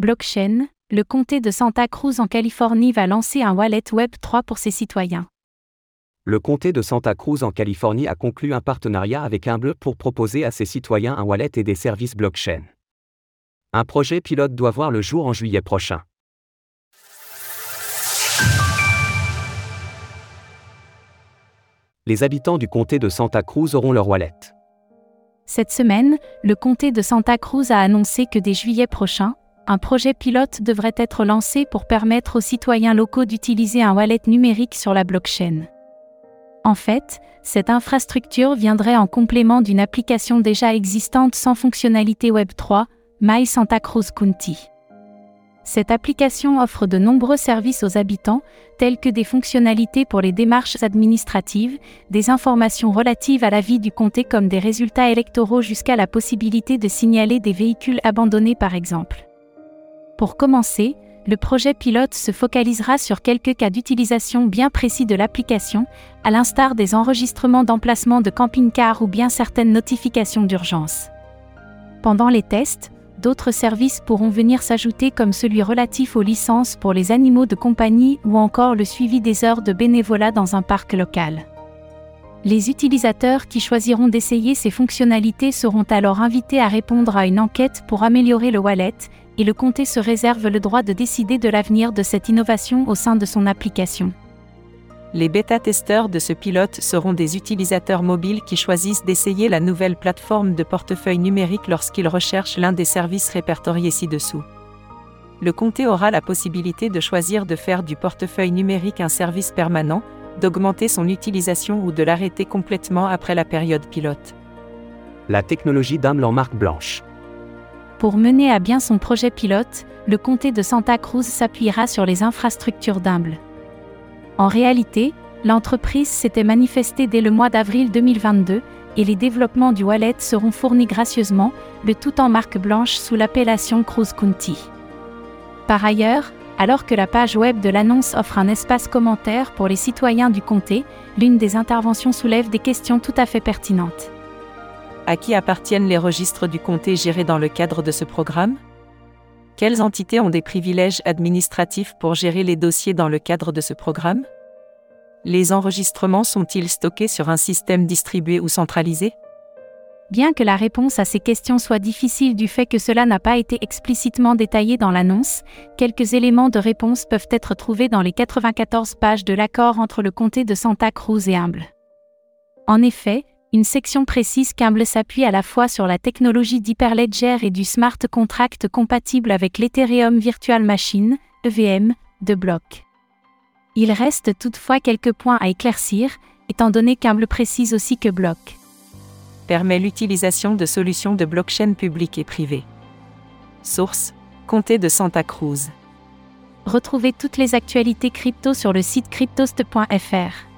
Blockchain, le comté de Santa Cruz en Californie va lancer un wallet Web3 pour ses citoyens. Le comté de Santa Cruz en Californie a conclu un partenariat avec Humble pour proposer à ses citoyens un wallet et des services blockchain. Un projet pilote doit voir le jour en juillet prochain. Les habitants du comté de Santa Cruz auront leur wallet. Cette semaine, le comté de Santa Cruz a annoncé que dès juillet prochain, un projet pilote devrait être lancé pour permettre aux citoyens locaux d'utiliser un wallet numérique sur la blockchain. En fait, cette infrastructure viendrait en complément d'une application déjà existante sans fonctionnalité Web3, My Santa Cruz County. Cette application offre de nombreux services aux habitants, tels que des fonctionnalités pour les démarches administratives, des informations relatives à la vie du comté comme des résultats électoraux jusqu'à la possibilité de signaler des véhicules abandonnés par exemple. Pour commencer, le projet pilote se focalisera sur quelques cas d'utilisation bien précis de l'application, à l'instar des enregistrements d'emplacement de camping-car ou bien certaines notifications d'urgence. Pendant les tests, d'autres services pourront venir s'ajouter comme celui relatif aux licences pour les animaux de compagnie ou encore le suivi des heures de bénévolat dans un parc local. Les utilisateurs qui choisiront d'essayer ces fonctionnalités seront alors invités à répondre à une enquête pour améliorer le wallet, et le comté se réserve le droit de décider de l'avenir de cette innovation au sein de son application. Les bêta-testeurs de ce pilote seront des utilisateurs mobiles qui choisissent d'essayer la nouvelle plateforme de portefeuille numérique lorsqu'ils recherchent l'un des services répertoriés ci-dessous. Le comté aura la possibilité de choisir de faire du portefeuille numérique un service permanent, d'augmenter son utilisation ou de l'arrêter complètement après la période pilote. La technologie d'âme en marque blanche. Pour mener à bien son projet pilote, le comté de Santa Cruz s'appuiera sur les infrastructures d'Humble. En réalité, l'entreprise s'était manifestée dès le mois d'avril 2022 et les développements du wallet seront fournis gracieusement, le tout en marque blanche sous l'appellation Cruz County. Par ailleurs, alors que la page web de l'annonce offre un espace commentaire pour les citoyens du comté, l'une des interventions soulève des questions tout à fait pertinentes. À qui appartiennent les registres du comté gérés dans le cadre de ce programme? Quelles entités ont des privilèges administratifs pour gérer les dossiers dans le cadre de ce programme? Les enregistrements sont-ils stockés sur un système distribué ou centralisé? Bien que la réponse à ces questions soit difficile du fait que cela n'a pas été explicitement détaillé dans l'annonce, quelques éléments de réponse peuvent être trouvés dans les 94 pages de l'accord entre le comté de Santa Cruz et Humble. En effet, une section précise qu'Humble s'appuie à la fois sur la technologie d'Hyperledger et du smart contract compatible avec l'Ethereum Virtual Machine, EVM, de Block. Il reste toutefois quelques points à éclaircir, étant donné qu'Humble précise aussi que Block permet l'utilisation de solutions de blockchain publiques et privées. Source Comté de Santa Cruz. Retrouvez toutes les actualités crypto sur le site cryptost.fr.